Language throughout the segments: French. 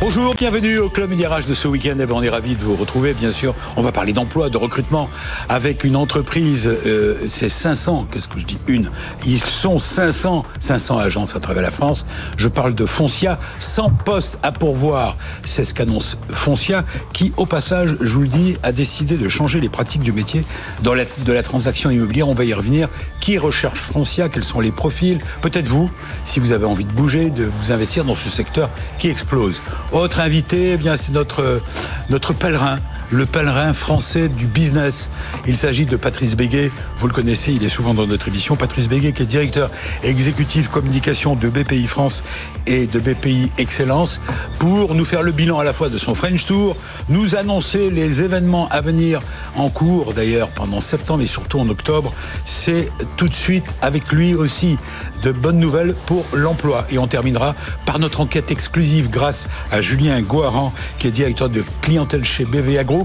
Bonjour, bienvenue au Club Média de ce week-end. Eh ben, on est ravis de vous retrouver, bien sûr. On va parler d'emploi, de recrutement avec une entreprise. Euh, c'est 500, qu'est-ce que je dis Une. Ils sont 500, 500 agences à travers la France. Je parle de Foncia, 100 postes à pourvoir. C'est ce qu'annonce Foncia, qui, au passage, je vous le dis, a décidé de changer les pratiques du métier dans de la transaction immobilière. On va y revenir. Qui recherche Foncia? Quels sont les profils? Peut-être vous, si vous avez envie de bouger, de vous investir dans ce secteur qui explose. Autre invité, eh bien c'est notre, notre pèlerin, le pèlerin français du business. Il s'agit de Patrice Béguet. Vous le connaissez, il est souvent dans notre émission. Patrice Béguet, qui est directeur exécutif communication de BPI France et de BPI Excellence, pour nous faire le bilan à la fois de son French Tour, nous annoncer les événements à venir en cours, d'ailleurs, pendant septembre et surtout en octobre. C'est tout de suite avec lui aussi de bonnes nouvelles pour l'emploi. Et on terminera par notre enquête exclusive grâce à Julien Goaran, qui est directeur de clientèle chez BVA Group.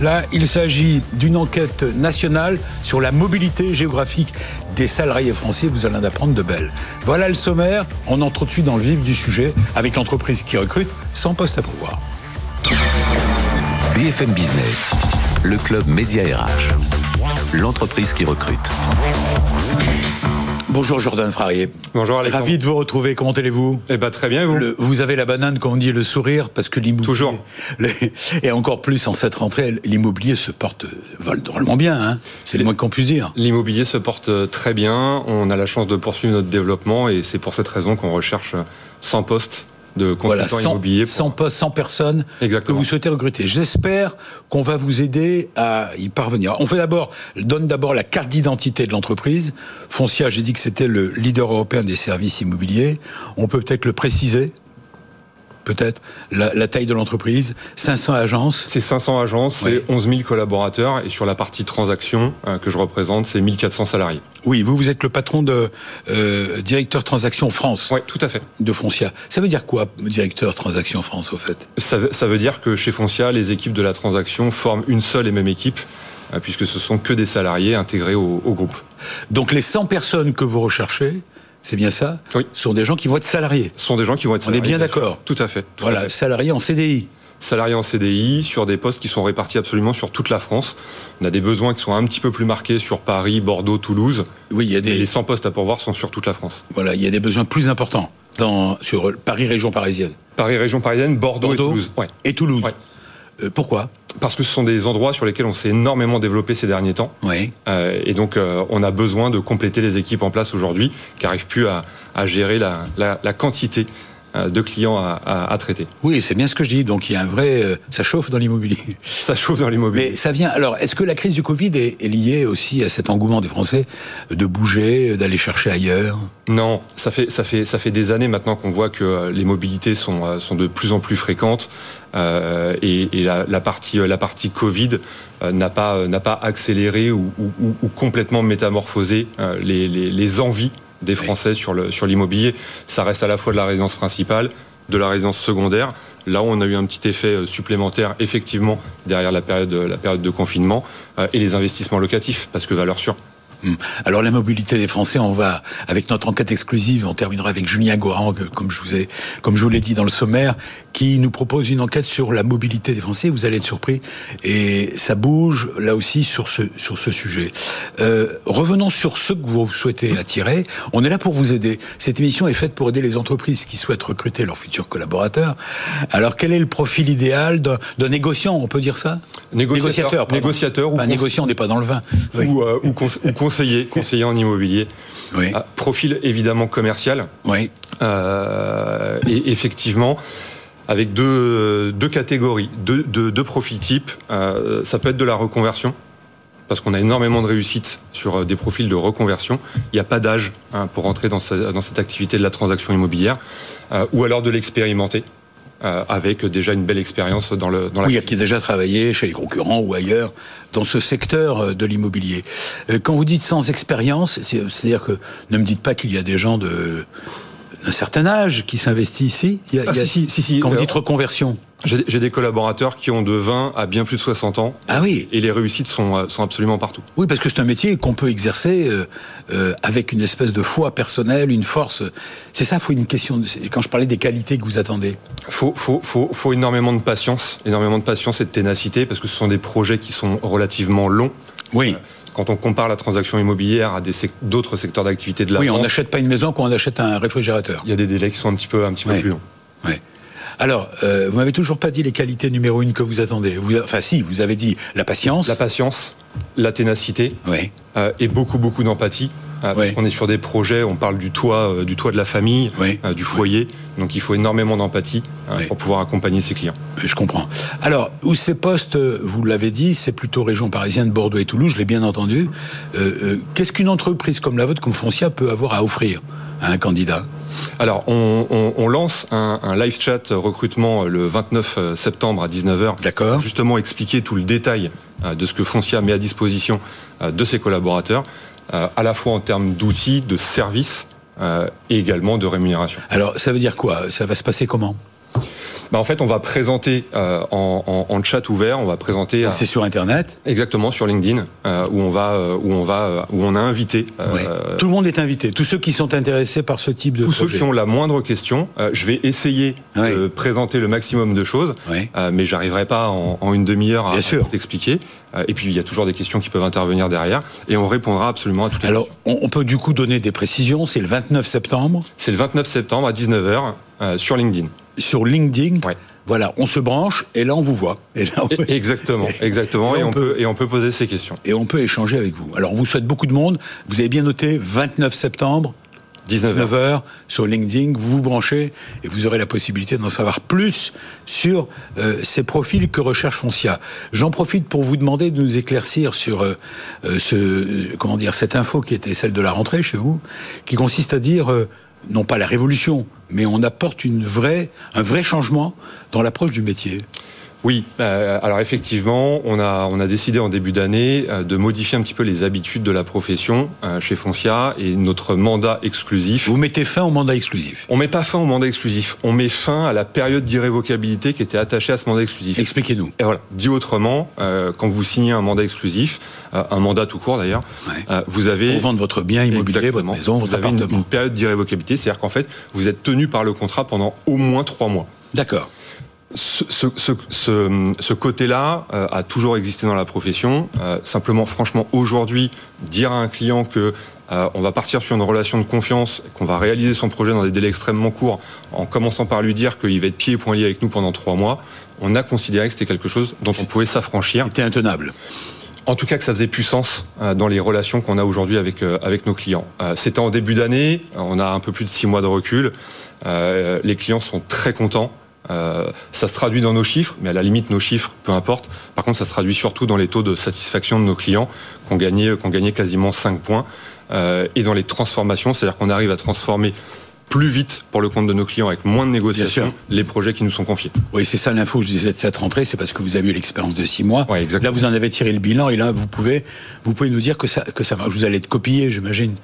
Là, il s'agit d'une enquête nationale sur la mobilité géographique des salariés français. Vous allez en apprendre de belles. Voilà le sommaire. On entre tout de suite dans le vif du sujet avec l'entreprise qui recrute sans poste à pouvoir. BFM Business, le club Média RH, l'entreprise qui recrute. Bonjour Jordan Frarier. Bonjour Alexandre. Ravi de vous retrouver. Comment allez-vous? Eh ben très bien vous? Le, vous avez la banane, comme on dit, le sourire, parce que l'immobilier. Toujours. et encore plus en cette rentrée, l'immobilier se porte vole drôlement bien. Hein c'est le moins qu'on puisse dire. L'immobilier se porte très bien. On a la chance de poursuivre notre développement et c'est pour cette raison qu'on recherche 100 postes de consultants voilà, 100, immobiliers. 100 postes, 100 personnes Exactement. que vous souhaitez recruter. J'espère qu'on va vous aider à y parvenir. On fait d'abord, donne d'abord la carte d'identité de l'entreprise. Foncia, j'ai dit que c'était le leader européen des services immobiliers. On peut peut-être le préciser. Peut-être la, la, taille de l'entreprise, 500 agences. C'est 500 agences, Oui. c'est 11 000 collaborateurs et sur la partie transaction euh, que je représente, c'est 1400 salariés. Oui, vous, vous êtes le patron de euh, directeur transaction France Oui, tout à fait. de Foncia. Ça veut dire quoi, directeur transaction France, au fait? Ça, veut- ça veut dire que chez Foncia, les équipes de la transaction forment une seule et même équipe euh, puisque ce sont que des salariés intégrés au, au groupe. Donc les 100 personnes que vous recherchez, c'est bien ça Oui. sont des gens qui vont être salariés. Ce sont des gens qui vont être On est salariés. bien d'accord. Tout à fait. tout à Voilà, fait. salariés en CDI. salariés en CDI sur des postes qui sont répartis absolument sur toute la France. On a des besoins qui sont un petit peu plus marqués sur Paris, Bordeaux, Toulouse. Oui, il y a Et des, les 100 postes à pourvoir sont sur toute la France. voilà, il y a des besoins plus importants dans, sur Paris, région parisienne. Paris, région parisienne, Bordeaux, Bordeaux et Toulouse. Ouais. Et Toulouse. Ouais. Euh, pourquoi? Parce que ce sont des endroits sur lesquels on s'est énormément développé ces derniers temps. Oui. Euh, et donc, euh, on a besoin de compléter les équipes en place aujourd'hui qui n'arrivent plus à, à gérer la, la- la quantité de clients à, à- à traiter. Oui, c'est bien ce que je dis. Donc il y a un vrai, euh, ça chauffe dans l'immobilier. Ça chauffe dans l'immobilier. Mais ça vient. Alors, est-ce que la crise du Covid est, est liée aussi à cet engouement des Français de bouger, d'aller chercher ailleurs? Non, ça fait, ça fait, ça fait des années maintenant qu'on voit que euh, les mobilités sont, euh, sont de plus en plus fréquentes euh, et, et la, la partie, euh, la partie Covid euh, n'a pas, euh, n'a pas accéléré ou, ou- ou- ou complètement métamorphosé euh, les, les- les envies des Français sur le- sur l'immobilier. Ça reste à la fois de la résidence principale, de la résidence secondaire. Là où on a eu un petit effet euh, supplémentaire, effectivement, derrière la période, la période de confinement, euh, et les investissements locatifs, parce que valeur sûre. Hum. Alors la mobilité des Français, on va avec notre enquête exclusive, on terminera avec Julien Goran, que, comme je vous ai, comme je vous l'ai dit dans le sommaire, qui nous propose une enquête sur la mobilité des Français. Vous allez être surpris et ça bouge là aussi sur ce sur ce sujet. Euh, revenons sur ce que vous souhaitez attirer. On est là pour vous aider. Cette émission est faite pour aider les entreprises qui souhaitent recruter leurs futurs collaborateurs. Alors quel est le profil idéal d'un négociant On peut dire ça? Négociateur, pardon. négociateur ou cons- négociant, on n'est pas dans le vin. Oui. ou, euh, ou, cons- ou conseiller, conseiller en immobilier. Oui. Ah, profil évidemment commercial. Oui. Euh, et effectivement, avec deux, deux catégories, deux, deux, deux profils types. Euh, ça peut être de la reconversion, parce qu'on a énormément de réussite sur euh, des profils de reconversion. Il n'y a pas d'âge hein, pour entrer dans, ce- dans cette activité de la transaction immobilière, Euh, ou alors de l'expérimenter. Euh, avec déjà une belle expérience dans, le, dans la Oui, qui a déjà travaillé chez les concurrents ou ailleurs dans ce secteur euh, de l'immobilier. Euh, Quand vous dites sans expérience, c'est- c'est-à-dire que ne me dites pas qu'il y a des gens de d'un certain âge qui s'investit ici il y a, Ah, il y a- si, si, si. Quand vous dites reconversion. J'ai des collaborateurs qui ont de 20 à bien plus de 60 ans. Ah oui. Et les réussites sont, euh, sont absolument partout. Oui, parce que c'est un métier qu'on peut exercer euh, euh, avec une espèce de foi personnelle, une force. C'est ça, faut une question. De, quand je parlais des qualités que vous attendez. Faut, faut, faut, faut énormément de patience, énormément de patience et de ténacité, parce que ce sont des projets qui sont relativement longs. Oui. Quand on compare la transaction immobilière à d'autres secteurs d'activité de la Oui, on n'achète pas une maison quand on achète un réfrigérateur. il y a des délais qui sont un petit peu, un petit peu plus longs. Alors, euh, vous m'avez toujours pas dit les qualités numéro une que vous attendez. Vous, enfin, si, vous avez dit la patience. La patience, la ténacité Oui. euh, et beaucoup, beaucoup d'empathie. Euh, Ouais. Parce qu'on est sur des projets, on parle du toit, euh, du toit de la famille, Ouais. euh, du foyer. Donc il faut énormément d'empathie pour pouvoir accompagner ses clients. Je comprends. Alors, où ces postes, vous l'avez dit, c'est plutôt région parisienne, Bordeaux et Toulouse, je l'ai bien entendu. Euh, Qu'est-ce qu'une entreprise comme la vôtre, comme Foncia, peut avoir à offrir à un candidat? Alors, on, on- on lance un, un live chat recrutement le 29 septembre à 19h. D'accord. Justement, expliquer tout le détail de ce que Foncia met à disposition de ses collaborateurs, à la fois en termes d'outils, de services euh, et également de rémunération. Alors, ça veut dire quoi? Ça va se passer comment? Bah, en fait, on va présenter euh, en, en- en chat ouvert, on va présenter euh, C'est sur Internet exactement sur LinkedIn euh, où on va où on va où on a invité Ouais. Tout le monde est invité. Tous ceux qui sont intéressés par ce type de tous ceux projet. qui ont la moindre question. Je vais essayer Ouais. de présenter le maximum de choses, Ouais. mais j'arriverai pas en, en une demi-heure à, t'expliquer. Et puis il y a toujours des questions qui peuvent intervenir derrière, et on répondra absolument à toutes les Alors, questions. on, on peut du coup donner des précisions. C'est le 29 septembre C'est le 29 septembre à 19h euh, sur LinkedIn. Sur LinkedIn. Ouais. Voilà, on se branche et là on vous voit. Et là, Et- exactement, exactement, Et et, on on peut- peut et on peut poser ces questions. et on peut échanger avec vous. Alors, on vous souhaite beaucoup de monde. Vous avez bien noté 29 septembre, 19h. 19h, sur LinkedIn. Vous vous branchez et vous aurez la possibilité d'en savoir plus sur euh, ces profils que recherche Foncia. J'en profite pour vous demander de nous éclaircir sur euh, euh, ce, comment dire, cette info qui était celle de la rentrée chez vous, qui consiste à dire euh, non pas la révolution, mais on apporte un vrai changement dans l'approche du métier. Oui, euh, alors effectivement, on a, on a décidé en début d'année euh, de modifier un petit peu les habitudes de la profession euh, chez Foncia et notre mandat exclusif. Vous mettez fin au mandat exclusif. On met pas fin au mandat exclusif, on met fin à la période d'irrévocabilité qui était attachée à ce mandat exclusif. Expliquez-nous. Et voilà, dit autrement, quand vous signez un mandat exclusif, un mandat tout court d'ailleurs, Ouais. vous avez Pour vendre votre bien immobilier, Exactement. votre maison, vous votre avez une, appartement. une période d'irrévocabilité, c'est-à-dire qu'en fait, vous êtes tenu par le contrat pendant au moins trois mois. D'accord. Ce, ce- ce- ce- ce côté-là euh, a toujours existé dans la profession. Euh, simplement, franchement, aujourd'hui, dire à un client que euh, on va partir sur une relation de confiance, qu'on va réaliser son projet dans des délais extrêmement courts, en commençant par lui dire qu'il va être pieds et poings liés avec nous pendant trois mois, on a considéré que c'était quelque chose dont on pouvait s'affranchir. C'était intenable. En tout cas, que ça faisait puissance dans les relations qu'on a aujourd'hui avec, avec nos clients. C'était en début d'année, on a un peu plus de six mois de recul. Les clients sont très contents. Euh, ça se traduit dans nos chiffres, mais à la limite, nos chiffres, peu importe. Par contre, ça se traduit surtout dans les taux de satisfaction de nos clients, qu'on gagnait, qu'on gagnait quasiment 5 points, euh, et dans les transformations, c'est-à-dire qu'on arrive à transformer plus vite pour le compte de nos clients avec moins de négociations les projets qui nous sont confiés. Oui, c'est ça l'info que je disais de cette rentrée, c'est parce que vous avez eu l'expérience de six mois. Ouais. Là, vous en avez tiré le bilan et là, vous pouvez, vous pouvez nous dire que ça, que ça marche. Vous allez être copié, j'imagine.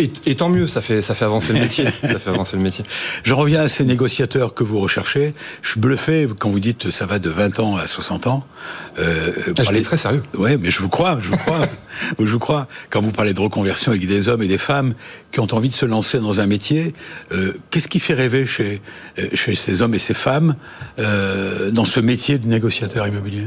Et, et tant mieux, ça fait, ça fait avancer le métier. ça fait avancer le métier. Je reviens à ces négociateurs que vous recherchez. Je suis bluffé quand vous dites que ça va de 20 ans à 60 ans. Euh, Ah, je parlez- l'ai très sérieux. Ouais, mais je vous crois, je vous crois. je vous crois. Quand vous parlez de reconversion avec des hommes et des femmes qui ont envie de se lancer dans un métier, euh, qu'est-ce qui fait rêver chez, euh, chez ces hommes et ces femmes euh, dans ce métier de négociateur immobilier?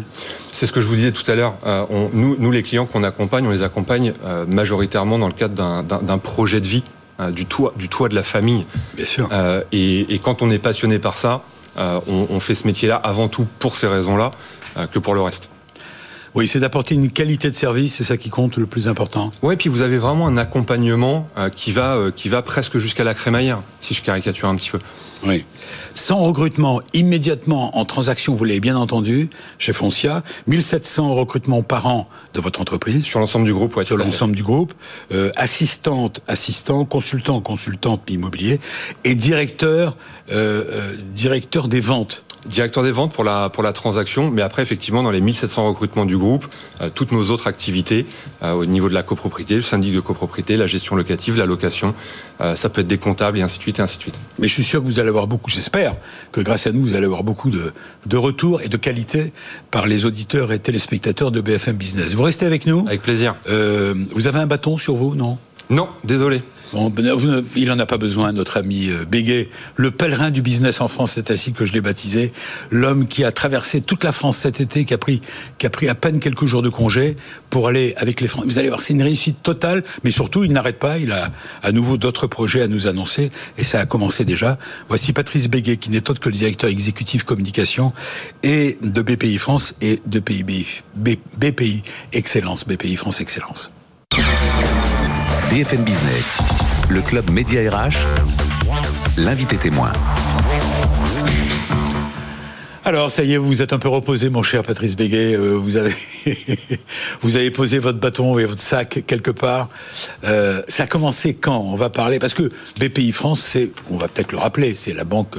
C'est ce que je vous disais tout à l'heure. Euh, nous, nous, les clients qu'on accompagne, on les accompagne euh, majoritairement dans le cadre d'un- d'un projet de vie, euh, du, toit, du toit de la famille. Bien sûr. Euh, et, et quand on est passionné par ça, euh, on, on fait ce métier-là avant tout pour ces raisons-là euh, que pour le reste. Oui, c'est d'apporter une qualité de service, c'est ça qui compte le plus important. Ouais, puis vous avez vraiment un accompagnement euh, qui va euh, qui va presque jusqu'à la crémaillère, si je caricature un petit peu. Oui. Sans recrutement immédiatement en transaction, vous l'avez bien entendu, chez Foncia, 1700 recrutements par an de votre entreprise. Sur l'ensemble du groupe, ouais, sur l'ensemble du groupe, euh, assistante, assistant, consultant, consultante immobilier et directeur, euh, euh, directeur des ventes. Directeur des ventes pour la, pour la transaction, mais après, effectivement, dans les 1700 recrutements du groupe, euh, toutes nos autres activités euh, au niveau de la copropriété, le syndic de copropriété, la gestion locative, la location, euh, ça peut être des comptables et ainsi de suite et ainsi de suite. Mais je suis sûr que vous allez avoir beaucoup, j'espère que grâce à nous, vous allez avoir beaucoup de, de retours et de qualité par les auditeurs et téléspectateurs de BFM Business. Vous restez avec nous Avec plaisir. Vous avez un bâton sur vous, non? Non, désolé. Ben, il n'en a pas besoin, notre ami euh, Béguet. Le pèlerin du business en France, c'est ainsi que je l'ai baptisé. L'homme qui a traversé toute la France cet été, qui a pris, qui a pris à peine quelques jours de congé pour aller avec les Français. Vous allez voir, c'est une réussite totale, mais surtout, il n'arrête pas. Il a à nouveau d'autres projets à nous annoncer et ça a commencé déjà. Voici Patrice Béguet, qui n'est autre que le directeur exécutif communication et de BPI France et de PIB, BPI Excellence, BPI France Excellence. BFM Business, le club Média RH, l'invité témoin. Alors, ça y est, vous êtes un peu reposé, mon cher Patrice Béguet. Euh, vous, avez vous avez posé votre bâton et votre sac quelque part. Euh, ça a commencé quand? On va parler parce que BPI France, c'est, on va peut-être le rappeler, c'est la banque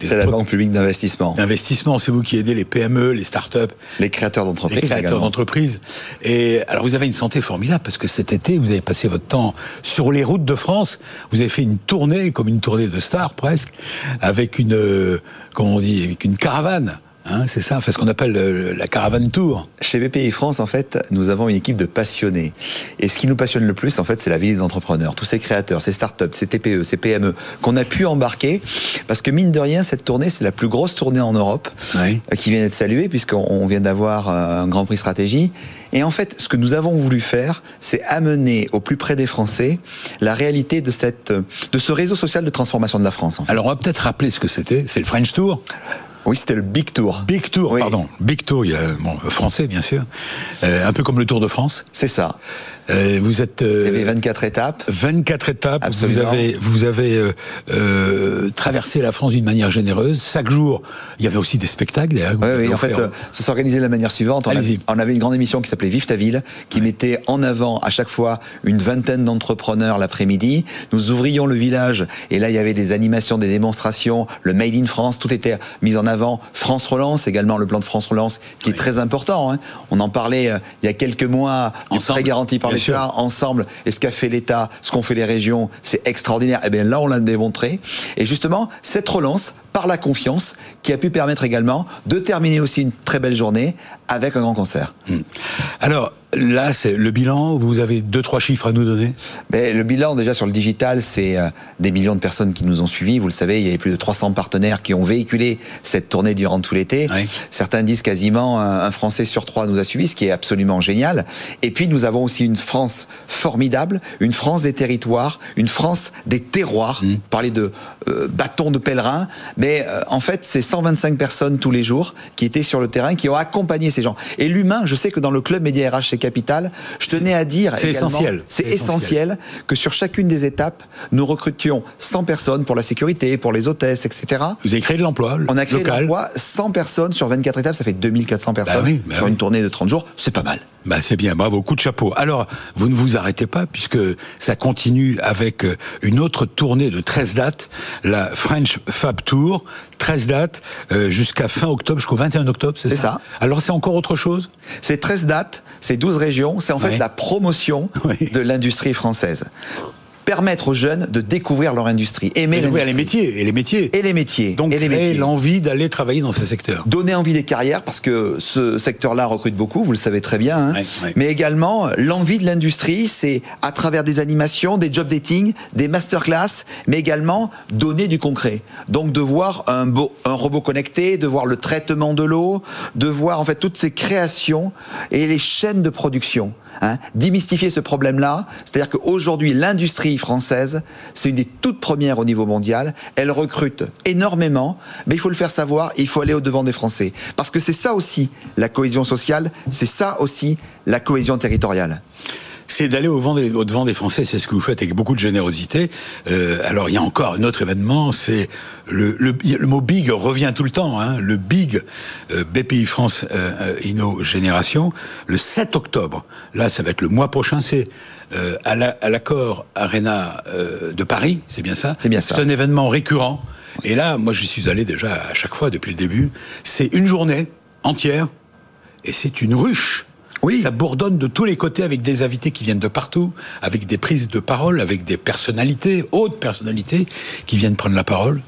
C'est la banque publique d'investissement. d'investissement. C'est vous qui aidez les PME, les startups, Les créateurs les d'entreprises créateurs également. d'entreprises. Et alors, vous avez une santé formidable parce que cet été, vous avez passé votre temps sur les routes de France. Vous avez fait une tournée, comme une tournée de stars presque, avec une, euh, comment on dit, avec une caravane. Hein, c'est ça, enfin, ce qu'on appelle euh, la caravane tour. Chez BPI France, en fait, nous avons une équipe de passionnés. Et ce qui nous passionne le plus, en fait, c'est la vie des entrepreneurs. Tous ces créateurs, ces startups, ces TPE, ces PME, qu'on a pu embarquer. Parce que mine de rien, cette tournée, c'est la plus grosse tournée en Europe, Oui. euh, qui vient d'être saluée, puisqu'on vient d'avoir euh, un Grand Prix Stratégie. Et en fait, ce que nous avons voulu faire, c'est amener au plus près des Français la réalité de, cette, de ce réseau social de transformation de la France. En fait. Alors, on va peut-être rappeler ce que c'était. C'est le French Tour. Oui, c'était le Big Tour. Big Tour, Oui. pardon. Big Tour, il y a, bon, français, bien sûr. Euh, un peu comme le Tour de France. C'est ça. Euh, vous êtes. euh, Il y avait 24 étapes. 24 étapes. Absolument. Vous avez, vous avez euh, euh, traversé la France d'une manière généreuse. Chaque jour, il y avait aussi des spectacles. vous Oui, avez oui, en fait, ça s'organisait de la manière suivante. On, avait- on avait une grande émission qui s'appelait Vive ta ville, qui mettait en avant à chaque fois une vingtaine d'entrepreneurs l'après-midi. Nous ouvrions le village et là, il y avait des animations, des démonstrations, le Made in France, tout était mis en avant. France Relance, également le plan de France Relance, qui est très important. hein. On en parlait il y a quelques mois, du Ensemble, prêt garanti par bien l'État, ensemble. Et ce qu'a fait l'État, ce qu'ont fait les régions, c'est extraordinaire. Et bien là, on l'a démontré. Et justement, cette relance, par la confiance, qui a pu permettre également de terminer aussi une très belle journée avec un grand concert. Alors, là, c'est le bilan. Vous avez deux, trois chiffres à nous donner? Mais le bilan déjà sur le digital, c'est euh, des millions de personnes qui nous ont suivis. Vous le savez, il y avait plus de 300 partenaires qui ont véhiculé cette tournée durant tout l'été. Oui. Certains disent quasiment un, un Français sur trois nous a suivis, ce qui est absolument génial. Et puis nous avons aussi une France formidable, une France des territoires, une France des terroirs. Mmh. Parler de euh, bâton de pèlerin, mais euh, en fait c'est 125 personnes tous les jours qui étaient sur le terrain, qui ont accompagné ces gens. Et l'humain, je sais que dans le club Média RH chez Capital, je tenais à dire c'est essentiel. C'est C'est essentiel que sur chacune des étapes, nous recrutions 100 personnes pour la sécurité, pour les hôtesses, etc. Vous avez créé de l'emploi On a créé local. l'emploi, 100 personnes sur 24 étapes, ça fait 2400 personnes oui, bah sur oui. une tournée de 30 jours, c'est pas mal. Bah, c'est bien, bravo, coup de chapeau. Alors, vous ne vous arrêtez pas puisque ça continue avec euh, une autre tournée de 13 dates, la French Fab Tour, 13 dates euh, jusqu'à fin octobre, jusqu'au 21 octobre, c'est ça ça. Alors, c'est encore autre chose? C'est 13 dates, c'est 12 régions, c'est en fait Ouais. la promotion de l'industrie française. Permettre aux jeunes de découvrir leur industrie, aimer Et les métiers, et les métiers. Et les métiers. Donc, et créer l'envie d'aller travailler dans ces secteurs. donner envie des carrières parce que ce secteur-là recrute beaucoup, vous le savez très bien. hein. Ouais, ouais. Mais également l'envie de l'industrie, c'est à travers des animations, des job dating, des masterclass, mais également donner du concret. Donc de voir un, beau- un robot connecté, de voir le traitement de l'eau, de voir en fait toutes ces créations et les chaînes de production. Hein, démystifier ce problème-là, c'est-à-dire qu'aujourd'hui l'industrie française, c'est une des toutes premières au niveau mondial. Elle recrute énormément, mais il faut le faire savoir. Il faut aller au devant des Français, parce que c'est ça aussi la cohésion sociale, c'est ça aussi la cohésion territoriale. c'est d'aller au, vent des- Français, c'est ce que vous faites avec beaucoup de générosité. Euh, alors il y a encore un autre événement, c'est le mot big revient tout le temps, hein, le big euh, BPI France euh, euh, Inno Génération, le 7 octobre. Là, ça va être le mois prochain, c'est euh, à la- à l'accord Arena euh, de Paris, c'est bien ça C'est bien ça. C'est un événement récurrent. Et là, moi, j'y suis allé déjà à chaque fois depuis le début. C'est une journée entière et c'est une ruche. Oui. Ça bourdonne de tous les côtés avec des invités qui viennent de partout, avec des prises de parole, avec des personnalités, hautes personnalités, qui viennent prendre la parole.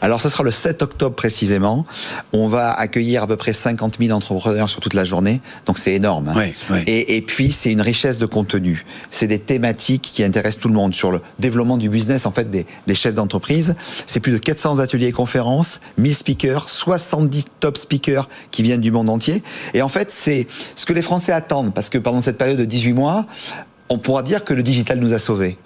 Alors, ce sera le 7 octobre précisément. On va accueillir à peu près 50 000 entrepreneurs sur toute la journée. Donc, c'est énorme. hein. Oui, oui. Et, et puis, c'est une richesse de contenu. C'est des thématiques qui intéressent tout le monde sur le développement du business, en fait, des, des chefs d'entreprise. C'est plus de 400 ateliers et conférences, 1000 speakers, 70 top speakers qui viennent du monde entier. Et en fait, c'est ce que les Français attendent. Parce que pendant cette période de 18 mois, on pourra dire que le digital nous a sauvés.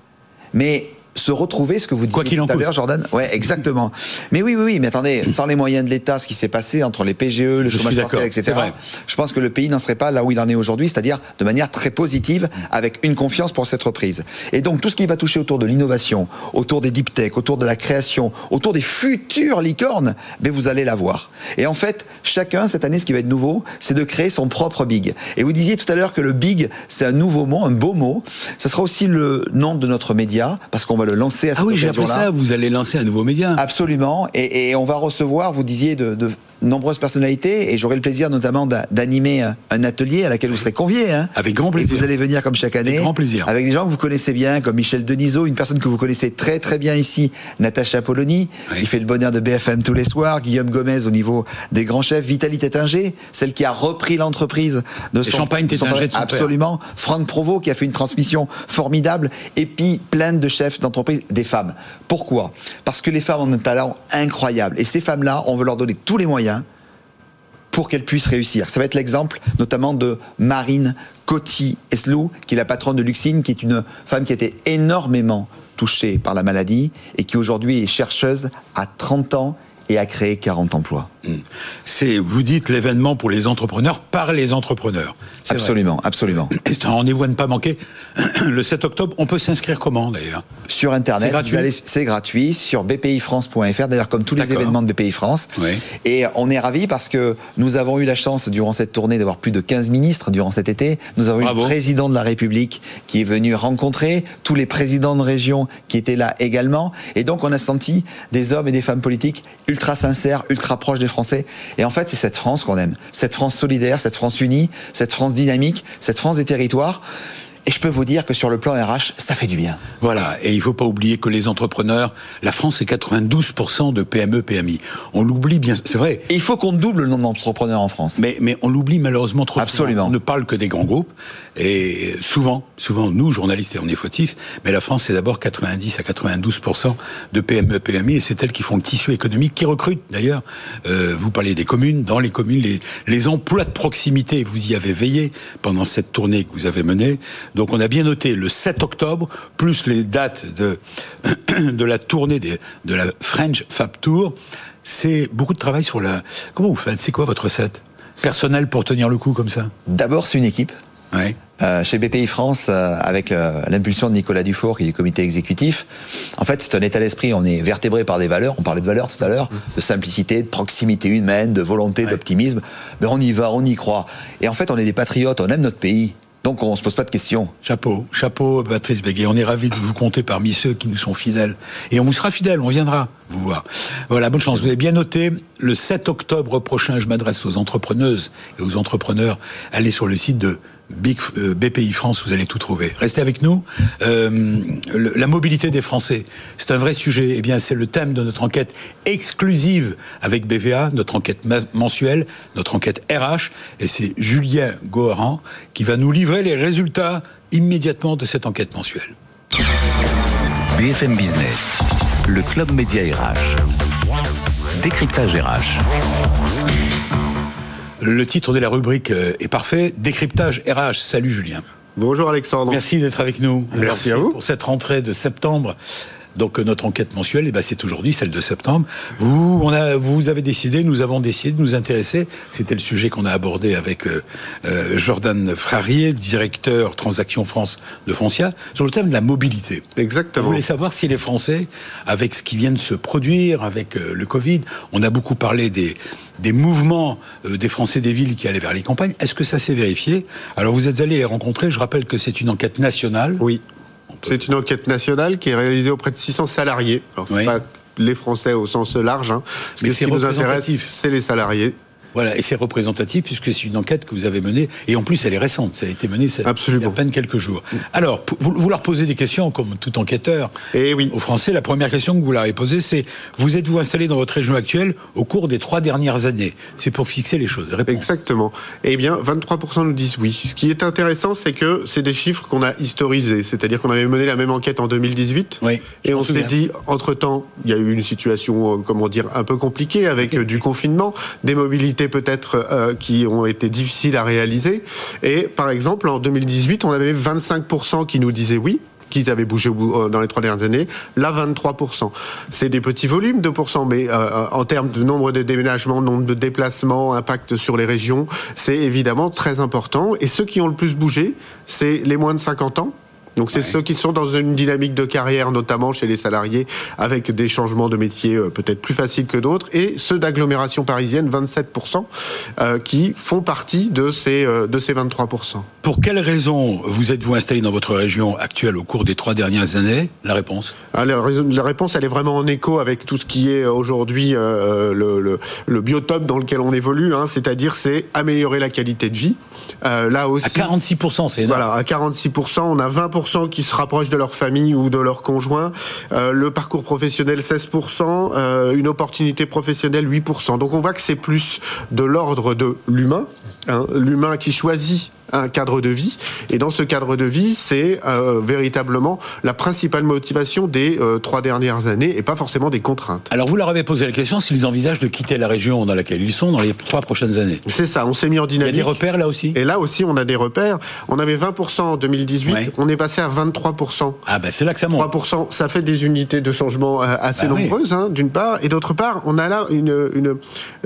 Mais se retrouver, ce que vous Quoi disiez en tout à coûte. l'heure, Jordan. Ouais, exactement. Mais oui, oui, oui. Mais attendez, sans les moyens de l'État, ce qui s'est passé entre les PGE, le Je suis chômage d'accord, partiel, etc. vrai. Je pense que le pays n'en serait pas là où il en est aujourd'hui, c'est-à-dire de manière très positive, avec une confiance pour cette reprise. Et donc tout ce qui va toucher autour de l'innovation, autour des deep tech, autour de la création, autour des futures licornes, ben vous allez l'avoir. Et en fait, chacun cette année, ce qui va être nouveau, c'est de créer son propre big. Et vous disiez tout à l'heure que le big, c'est un nouveau mot, un beau mot. Ça sera aussi le nom de notre média, parce qu'on va le lancer à cette Ah oui, j'ai appris ça, vous allez lancer un nouveau média. Absolument. Et, et on va recevoir, vous disiez, de, de nombreuses personnalités. Et j'aurai le plaisir notamment d'a- d'animer un- un atelier à laquelle vous serez conviés. Hein. Avec grand plaisir. Et vous allez venir comme chaque année. Avec grand plaisir. Avec des gens que vous connaissez bien, comme Michel Denisot, une personne que vous connaissez très très bien ici, Natacha Polony, Oui. qui fait le bonheur de BFM tous les soirs, Guillaume Gomez au niveau des grands chefs, Vitaly Tétinger, celle qui a repris l'entreprise de son... Champagne Tétinger de son père. Absolument. Franck Provost qui a fait une transmission formidable. Et puis plein de chefs des femmes. Pourquoi? Parce que les femmes ont un talent incroyable. Et ces femmes-là, on veut leur donner tous les moyens pour qu'elles puissent réussir. Ça va être l'exemple notamment de Marine Coty-Eslou, qui est la patronne de Luxine, qui est une femme qui a été énormément touchée par la maladie et qui aujourd'hui est chercheuse à 30 ans et a créé 40 emplois. C'est, vous dites, l'événement pour les entrepreneurs par les entrepreneurs. Vrai. Absolument, absolument. Et C'est un rendez-vous à ne pas manquer. Le 7 octobre, on peut s'inscrire comment d'ailleurs? Sur Internet, C'est gratuit gratuit, sur bpifrance.fr, d'ailleurs comme tous les événements de BPI France. Oui. Et on est ravis parce que nous avons eu la chance durant cette tournée d'avoir plus de 15 ministres durant cet été. Nous avons eu le président de la République qui est venu rencontrer, tous les présidents de région qui étaient là également. Et donc on a senti des hommes et des femmes politiques ultra sincères, ultra proches des Français. Et en fait, c'est cette France qu'on aime. Cette France solidaire, cette France unie, cette France dynamique, cette France des territoires. Et je peux vous dire que sur le plan RH, ça fait du bien. Voilà, et il faut pas oublier que les entrepreneurs, la France c'est 92% de PME, PMI. On l'oublie bien, c'est vrai. Et il faut qu'on double le nombre d'entrepreneurs en France. Mais, mais on l'oublie malheureusement trop Absolument. souvent. On ne parle que des grands groupes. Et souvent, souvent, nous, journalistes, et on est fautifs, mais la France, c'est d'abord 90 à 92% de PME, PMI, et c'est elles qui font le tissu économique, qui recrutent d'ailleurs. Euh, vous parlez des communes, dans les communes, les, les emplois de proximité, vous y avez veillé pendant cette tournée que vous avez menée. Donc on a bien noté le 7 octobre, plus les dates de, de la tournée des, de la French Fab Tour. C'est beaucoup de travail sur la... Comment vous faites? C'est quoi votre recette Personnel pour tenir le coup comme ça? D'abord, c'est une équipe. Ouais. Euh, chez BPI France, euh, avec le- l'impulsion de Nicolas Dufour, qui est du comité exécutif, en fait, c'est un état d'esprit. On est vertébré par des valeurs. On parlait de valeurs tout à l'heure, de simplicité, de proximité humaine, de volonté, Ouais. d'optimisme. Mais on y va, on y croit. Et en fait, on est des patriotes, on aime notre pays. Donc, on se pose pas de questions. Chapeau, chapeau, Patrice Béguet. On est ravis de vous compter parmi ceux qui nous sont fidèles. Et on vous sera fidèle, on viendra vous voir. Voilà, bonne chance. Vous avez bien noté, le 7 octobre prochain, je m'adresse aux entrepreneuses et aux entrepreneurs. Allez sur le site de Big, euh, BPI France, vous allez tout trouver. Restez avec nous. Euh, la mobilité des Français, c'est un vrai sujet. Eh bien, c'est le thème de notre enquête exclusive avec BVA, notre enquête mensuelle, notre enquête RH. Et c'est Julien Goharan qui va nous livrer les résultats immédiatement de cette enquête mensuelle. BFM Business, le club média RH. Décryptage RH. Le titre de la rubrique euh, est parfait. Décryptage RH. Salut Julien. Bonjour Alexandre. Merci d'être avec nous. Merci à vous. Pour cette rentrée de septembre. Donc euh, notre enquête mensuelle, eh ben, c'est aujourd'hui celle de septembre. Vous, on a, vous avez décidé, nous avons décidé de nous intéresser. C'était le sujet qu'on a abordé avec euh, euh, Jordan Frarier, directeur Transaction France de Foncia, sur le thème de la mobilité. Vous Exactement. voulez savoir si les Français, avec ce qui vient de se produire, avec euh, le Covid, on a beaucoup parlé des, des mouvements des Français des villes qui allaient vers les campagnes. Est-ce que ça s'est vérifié? Alors vous êtes allé les rencontrer. Je rappelle que c'est une enquête nationale. Oui. C'est une enquête nationale qui est réalisée auprès de 600 salariés. Alors, c'est Oui. pas les Français au sens large. Hein. Parce Mais que ce qui nous intéresse, c'est les salariés. Voilà, et c'est représentatif puisque c'est une enquête que vous avez menée, et en plus elle est récente, ça a été mené ça- Absolument. il y a à peine quelques jours. Alors, vous, vous leur posez des questions comme tout enquêteur Eh oui. aux Français. La première question que vous leur avez posée, c'est vous êtes-vous installé dans votre région actuelle au cours des trois dernières années? C'est pour fixer les choses. Réponse. Exactement. Eh bien, 23% nous disent oui. Ce qui est intéressant, c'est que c'est des chiffres qu'on a historisés. C'est-à-dire qu'on avait mené la même enquête en 2018. Oui, je Et on s'est dit, entre-temps, il y a eu une situation, euh, comment dire, un peu compliquée avec euh, du confinement, des mobilités peut-être euh, qui ont été difficiles à réaliser. Et par exemple, en 2018, on avait 25% qui nous disaient oui qu'ils avaient bougé euh, dans les trois dernières années, là 23%. C'est des petits volumes, 2%, mais euh, en termes de nombre de déménagements, nombre de déplacements, impact sur les régions, c'est évidemment très important. Et ceux qui ont le plus bougé, c'est les moins de 50 ans. Donc c'est ceux qui sont dans une dynamique de carrière, notamment chez les salariés, avec des changements de métier euh, peut-être plus faciles que d'autres, et ceux d'agglomération parisienne, 27%, euh, qui font partie de ces, euh, de ces 23%. Pour quelles raisons vous êtes-vous installé dans votre région actuelle au cours des trois dernières années? La réponse Ah, la, réponse, elle est vraiment en écho avec tout ce qui est aujourd'hui euh, le, le, le biotope dans lequel on évolue, hein, c'est-à-dire c'est améliorer la qualité de vie. Là aussi, À 46%, c'est énorme. Voilà, à 46%, on a 20% qui se rapprochent de leur famille ou de leur conjoint. Euh, le parcours professionnel, 16%. euh, une opportunité professionnelle, 8%. Donc on voit que c'est plus de l'ordre de l'humain, hein, l'humain qui choisit un cadre de vie. Et dans ce cadre de vie, c'est euh, véritablement la principale motivation des euh, trois dernières années et pas forcément des contraintes. Alors vous leur avez posé la question s'ils envisagent de quitter la région dans laquelle ils sont dans les trois prochaines années. C'est ça, on s'est mis en Il y a dynamique. des repères là aussi? Et là aussi, on a des repères. On avait 20% en 2018, Ouais. on est passé à 23%. Ah ben c'est là que ça monte. 3%, ça fait des unités de changement euh, assez Bah oui. nombreuses, hein, d'une part, et d'autre part, on a là une, une,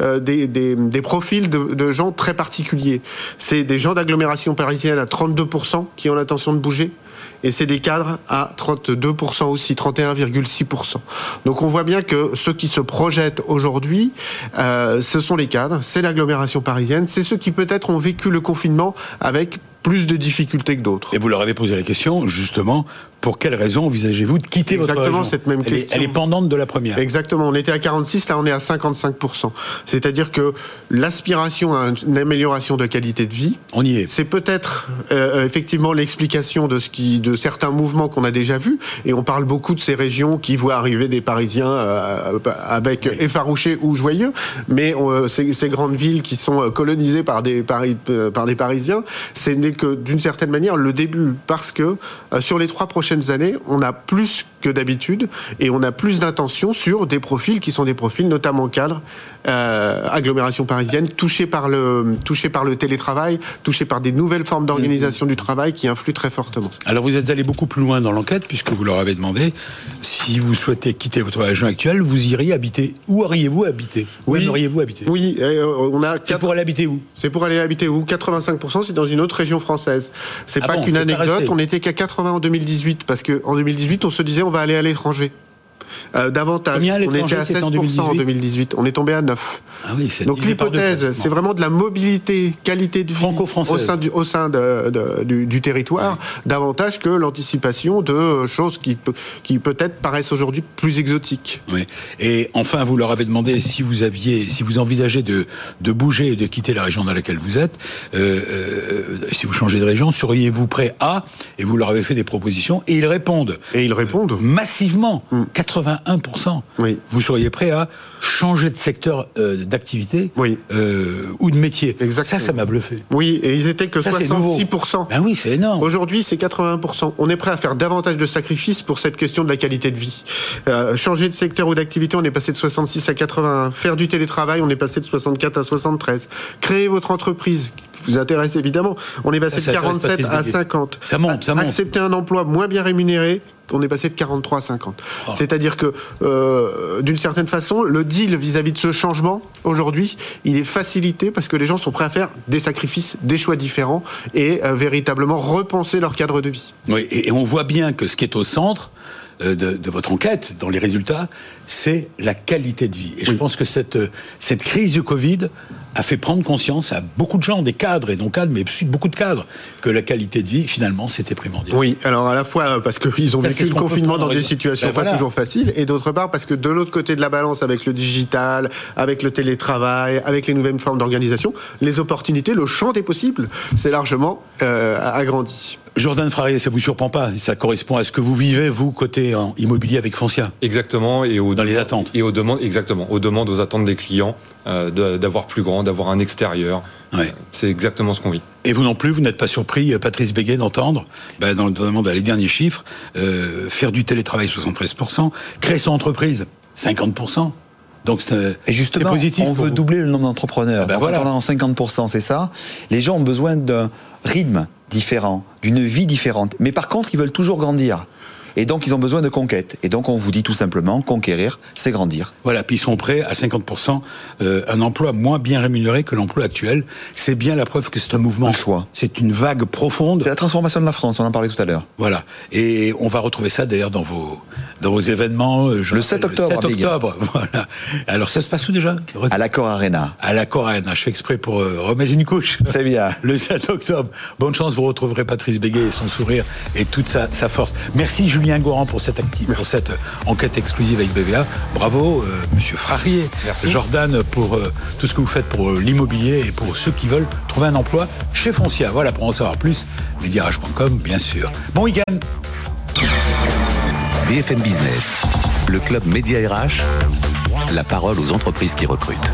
euh, des, des, des profils de, de gens très particuliers. C'est des gens d'agglomération parisienne à 32% qui ont l'intention de bouger. Et c'est des cadres à 32% aussi, 31,6%. Donc on voit bien que ceux qui se projettent aujourd'hui, euh, ce sont les cadres, c'est l'agglomération parisienne, c'est ceux qui peut-être ont vécu le confinement avec plus de difficultés que d'autres. Et vous leur avez posé la question, justement, pour quelles raisons envisagez-vous de quitter votre Exactement région cette même elle est- question. elle est pendante de la première. Exactement, on était à 46, là on est à 55%. C'est-à-dire que l'aspiration à une amélioration de qualité de vie, On y est. c'est peut-être euh, effectivement l'explication de ce qui, de certains mouvements qu'on a déjà vus, et on parle beaucoup de ces régions qui voient arriver des Parisiens euh, avec effarouchés ou joyeux, mais euh, ces, ces grandes villes qui sont euh, colonisées par des, Pari- euh, par des Parisiens, ce n'est que d'une certaine manière le début, parce que euh, sur les trois prochaines années, on a plus que d'habitude, et on a plus d'intention sur des profils qui sont des profils notamment cadres, euh, agglomération parisienne, touchés par le touchés par le télétravail, touchés par des nouvelles formes d'organisation du travail qui influent très fortement. Alors vous êtes allé beaucoup plus loin dans l'enquête puisque vous leur avez demandé si vous souhaitez quitter votre région actuelle, vous iriez habiter. Où auriez-vous habité? Où Oui. aimeriez-vous habiter? Oui, euh, on a C'est pour aller habiter où? C'est pour aller habiter où? 85%, c'est dans une autre région française. C'est Ah pas bon, qu'une anecdote, on était qu'à 80 en 2018, parce qu'en 2018, on se disait on va aller à l'étranger. Euh, davantage. On était à c'était 16% en en 2018? 2018. On est tombé à 9. Ah oui, Donc l'hypothèse, c'est vraiment de la mobilité, qualité de vie au sein du, au sein de- de- du, du territoire, davantage que l'anticipation de choses qui, qui peut-être paraissent aujourd'hui plus exotiques. Oui. Et enfin, vous leur avez demandé si vous aviez, si vous envisagez de, de bouger et de quitter la région dans laquelle vous êtes, euh, euh, si vous changez de région, seriez-vous prêt à Et vous leur avez fait des propositions et ils répondent Et ils répondent. massivement, 81%. Oui. Vous seriez prêt à changer de secteur euh, d'activité Oui. euh, ou de métier. Exactement. Ça, ça m'a bluffé. Oui, et ils étaient que Ça, c'est nouveau. 66%. Ben oui, c'est énorme. Aujourd'hui, c'est 80%. On est prêt à faire davantage de sacrifices pour cette question de la qualité de vie. Euh, changer de secteur ou d'activité, on est passé de 66 à 81. Faire du télétravail, on est passé de 64 à 73. Créer votre entreprise, qui vous intéresse évidemment, on est passé Ça, ça de intéresse 47 à Patrice Béguet. 50. Ça monte, ça monte. Accepter un emploi moins bien rémunéré, on est passé de 43 à 50. Oh. C'est-à-dire que, euh, d'une certaine façon, le deal vis-à-vis de ce changement, aujourd'hui, il est facilité parce que les gens sont prêts à faire des sacrifices, des choix différents et euh, véritablement repenser leur cadre de vie. Oui, et, et on voit bien que ce qui est au centre euh, de, de votre enquête, dans les résultats, c'est la qualité de vie. Et je pense que cette, cette crise du Covid a fait prendre conscience à beaucoup de gens, des cadres et non cadres, mais aussi beaucoup de cadres, que la qualité de vie, finalement, c'était primordial. Oui, alors à la fois parce qu'ils ont vécu le confinement dans des situations ben pas toujours faciles, et d'autre part parce que de l'autre côté de la balance, avec le digital, avec le télétravail, avec les nouvelles formes d'organisation, les opportunités, le champ des possibles, c'est largement euh, agrandi. Jordan Frarier, ça vous surprend pas Ça correspond à ce que vous vivez, vous, côté en immobilier avec Foncia? Exactement. Et aux, Dans les attentes. Et aux demandes, exactement. Aux demandes, aux attentes des clients, euh, d'avoir plus grand, d'avoir un extérieur. Ouais. C'est exactement ce qu'on vit. Et vous non plus, vous n'êtes pas surpris, euh, Patrice Béguet, d'entendre, ben, dans, notamment dans les derniers chiffres, euh, faire du télétravail 73%, créer son entreprise 50%. Donc c'est et justement, positif on veut doubler le nombre d'entrepreneurs. Ben voilà. On en 50%, c'est ça. Les gens ont besoin d'un rythme différent, d'une vie différente. Mais par contre, ils veulent toujours grandir. Et donc, ils ont besoin de conquête. Et donc, on vous dit tout simplement, conquérir, c'est grandir. Voilà, puis ils sont prêts à 50%, euh, un emploi moins bien rémunéré que l'emploi actuel. C'est bien la preuve que c'est un mouvement. Un choix. C'est une vague profonde. C'est la transformation de la France, on en parlait tout à l'heure. Voilà. Et on va retrouver ça d'ailleurs dans vos, dans vos événements. Euh, le 7 octobre. Le 7 octobre, voilà. Alors, ça se passe où déjà? À l'Accor Arena. À l'Accor Arena. Je fais exprès pour euh, remettre une couche. C'est bien. Le 7 octobre. Bonne chance, vous retrouverez Patrice Béguet et son sourire et toute sa, sa force. Merci, Julien. Julien Goran pour cette, pour cette enquête exclusive avec BVA. Bravo, euh, Monsieur Frarier, Merci. Jordan, pour euh, tout ce que vous faites pour euh, l'immobilier et pour ceux qui veulent trouver un emploi chez Foncia. Voilà, pour en savoir plus, médiarage.com, bien sûr. Bon week-end BFM Business, le club Média RH, la parole aux entreprises qui recrutent.